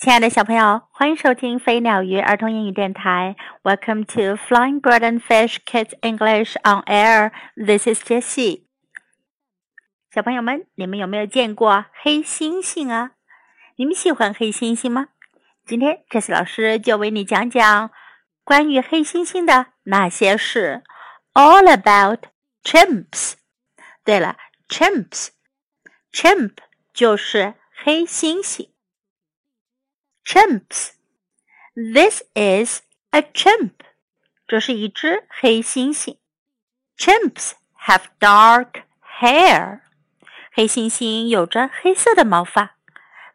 亲爱的小朋友，欢迎收听飞鸟鱼儿童英语电台。Welcome to Flying Bird and Fish Kids English on Air. This is Jessie. 小朋友们，你们有没有见过黑猩猩啊？你们喜欢黑猩猩吗？今天 Jessie 老师就为你讲讲关于黑猩猩的那些事。All about chimps. 对了，chimps，chimp 就是黑猩猩。chimps. This is a chimp. 这是一只黑猩猩。Chimps have dark hair. 黑猩猩有着黑色的毛发。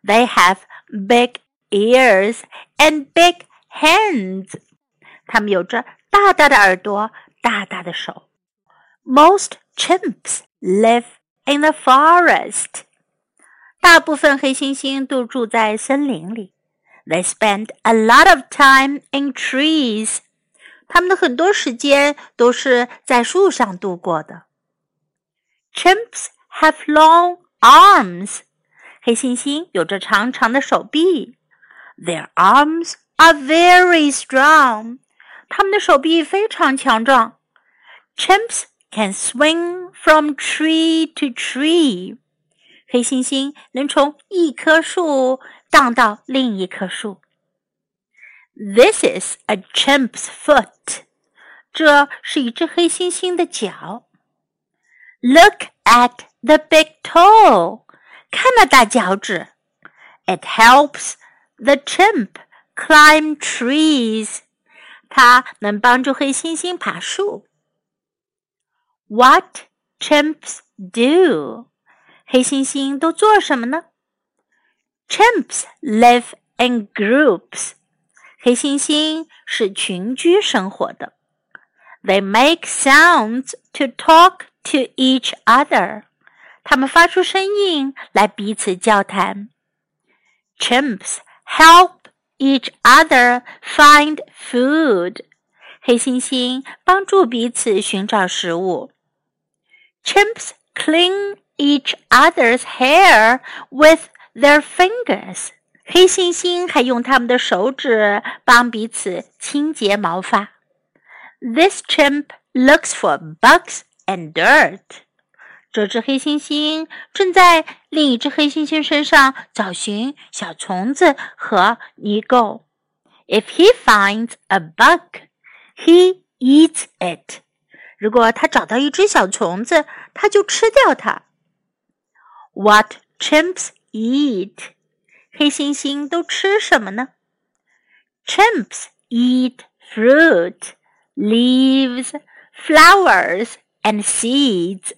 They have big ears and big hands. 它们有着大大的耳朵，大大的手。Most chimps live in the forest. 大部分黑猩猩都住在森林里。 they spend a lot of time in trees. 他们的很多时间都是在树上度过的。Chimps have long arms. 黑猩猩有着长长的手臂。Their arms are very strong. 他们的手臂非常强壮。Chimps can swing from tree to tree. 黑猩猩能从一棵树 荡到另一棵树。This is a chimp's foot。这是一只黑猩猩的脚。Look at the big toe。看那大脚趾。It helps the chimp climb trees。它能帮助黑猩猩爬树。What chimps do？黑猩猩都做什么呢 ？Chimps live in groups. 黑猩猩是群居生活的。They make sounds to talk to each other. 他们发出声音来彼此交谈。Chimps help each other find food. 黑猩猩帮助彼此寻找食物。Chimps clean each other's hair with their fingers。黑猩猩还用他们的手指帮彼此清洁毛发。This chimp looks for bugs and dirt。这只黑猩猩正在另一只黑猩猩身上找寻小虫子和泥垢。If he finds a bug, he eats it。如果他找到一只小虫子，他就吃掉它。What chimps eat？黑猩猩都吃什么呢？Chimps eat fruit, leaves, flowers, and seeds。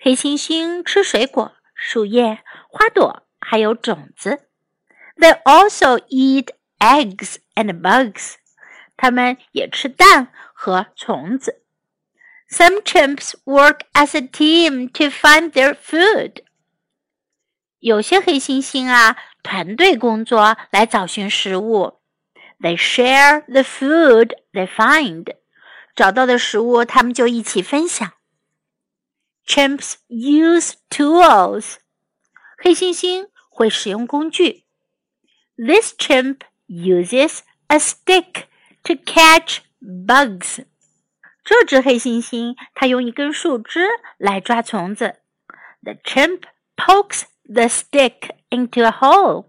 黑猩猩吃水果、树叶、花朵，还有种子。They also eat eggs and bugs。它们也吃蛋和虫子。Some chimps work as a team to find their food. 有些黑猩猩啊，团队工作来找寻食物。They share the food they find。找到的食物，他们就一起分享。Chimps use tools。黑猩猩会使用工具。This chimp uses a stick to catch bugs。这只黑猩猩，它用一根树枝来抓虫子。The chimp pokes the stick into a hole.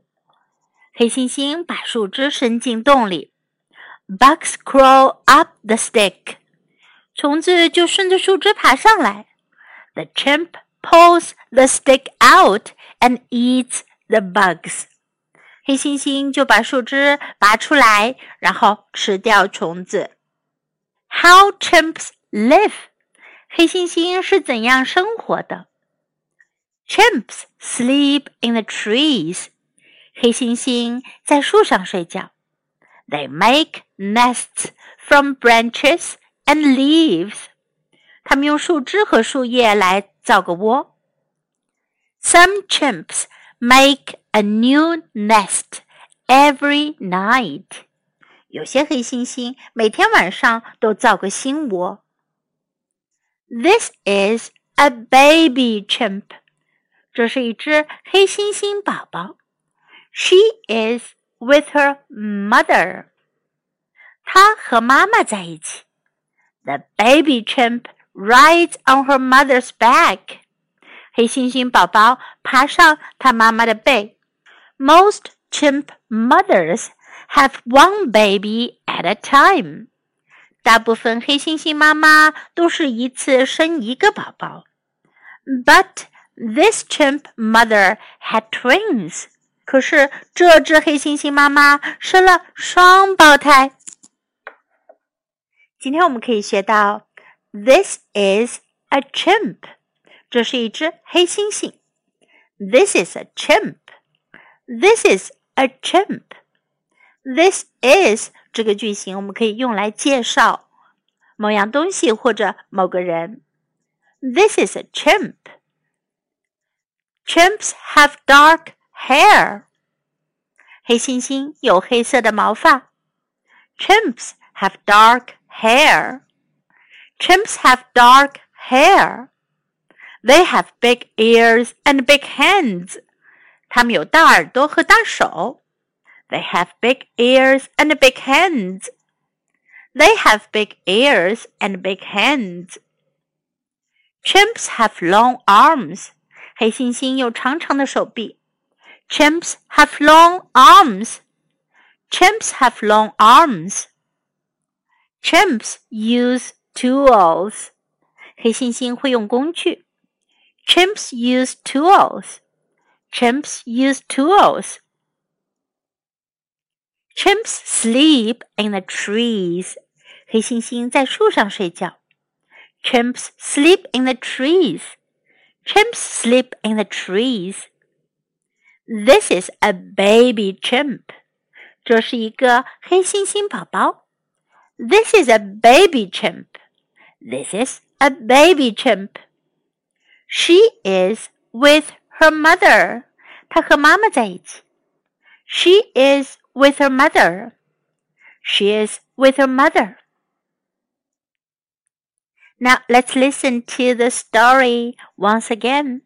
黑猩猩把树枝伸进洞里。Bugs crawl up the stick. 虫子就顺着树枝爬上来。The chimp pulls the stick out and eats the bugs. 黑猩猩就把树枝拔出来，然后吃掉虫子。How chimps live? 黑猩猩是怎样生活的 ？Chimps sleep in the trees. 黑猩猩在树上睡觉。They make nests from branches and leaves. 它们用树枝和树叶来造个窝。Some chimps make a new nest every night. 有些黑猩猩每天晚上都造个新窝。This is a baby chimp. 这是一只黑猩猩宝宝。She is with her mother. 她和妈妈在一起。The baby chimp rides on her mother's back. 黑猩猩宝宝爬上它妈妈的背。Most chimp mothers have one baby at a time. 大部分黑猩猩妈妈都是一次生一个宝宝。But this chimp mother had twins. 可是这只黑猩猩妈妈生了双胞胎。今天我们可以学到，This is a chimp，这是一只黑猩猩。This is a chimp。This is a chimp。This is 这个句型我们可以用来介绍某样东西或者某个人。This is a chimp. Chimps have dark hair. 黑猩猩有黑色的毛发。Chimps have dark hair. Chimps have dark hair. They have big ears and big hands. 它们有大耳朵和大手。They have big ears and big hands. They have big ears and big hands. Chimps have long arms. 黑猩猩有长长的手臂。Chimps have long arms. Chimps have long arms. Chimps use tools. 黑猩猩会用工具。Chimps use tools. Chimps use tools. Chimps sleep in the trees. 黑猩猩在树上睡觉。Chimps sleep in the trees. Chimps sleep in the trees. This is a baby chimp. 这是一个黑猩猩宝宝。This is a baby chimp. This is a baby chimp. She is with her mother. 她和妈妈在一起。She is with her mother. She is with her mother. Now let's listen to the story once again.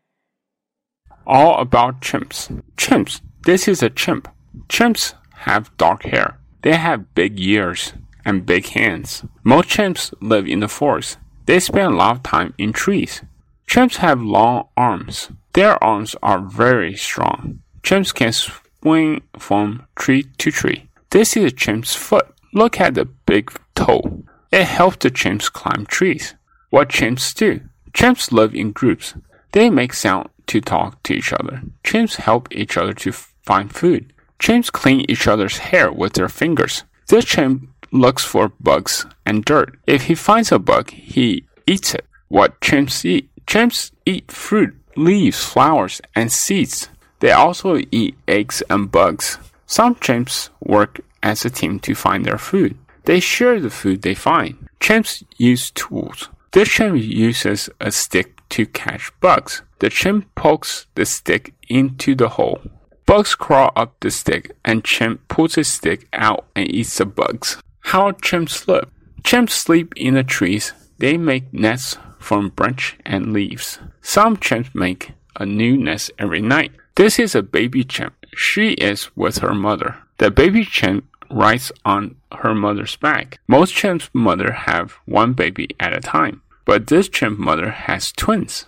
All about chimps. Chimps. This is a chimp. Chimps have dark hair. They have big ears and big hands. Most chimps live in the forest. They spend a lot of time in trees. Chimps have long arms. Their arms are very strong. Chimps can swing from tree to tree. This is a chimp's foot. Look at the big toe. It helps the chimps climb trees. What chimps do? Chimps live in groups. They make sound to talk to each other. Chimps help each other to find food. Chimps clean each other's hair with their fingers. This chimp looks for bugs and dirt. If he finds a bug, he eats it. What chimps eat? Chimps eat fruit, leaves, flowers, and seeds. They also eat eggs and bugs. Some chimps work as a team to find their food. They share the food they find. Chimps use tools. This chimp uses a stick to catch bugs. The chimp pokes the stick into the hole. Bugs crawl up the stick and chimp pulls his stick out and eats the bugs. How chimps live? Chimps sleep in the trees. They make nests from branch and leaves. Some chimps make a new nest every night. This is a baby chimp. She is with her mother. The baby chimp rides on her mother's back. Most chimps' mother have one baby at a time, but this chimp mother has twins.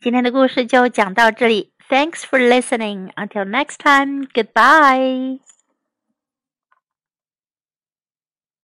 今天的故事就讲到这里。Thanks for listening. Until next time. Goodbye.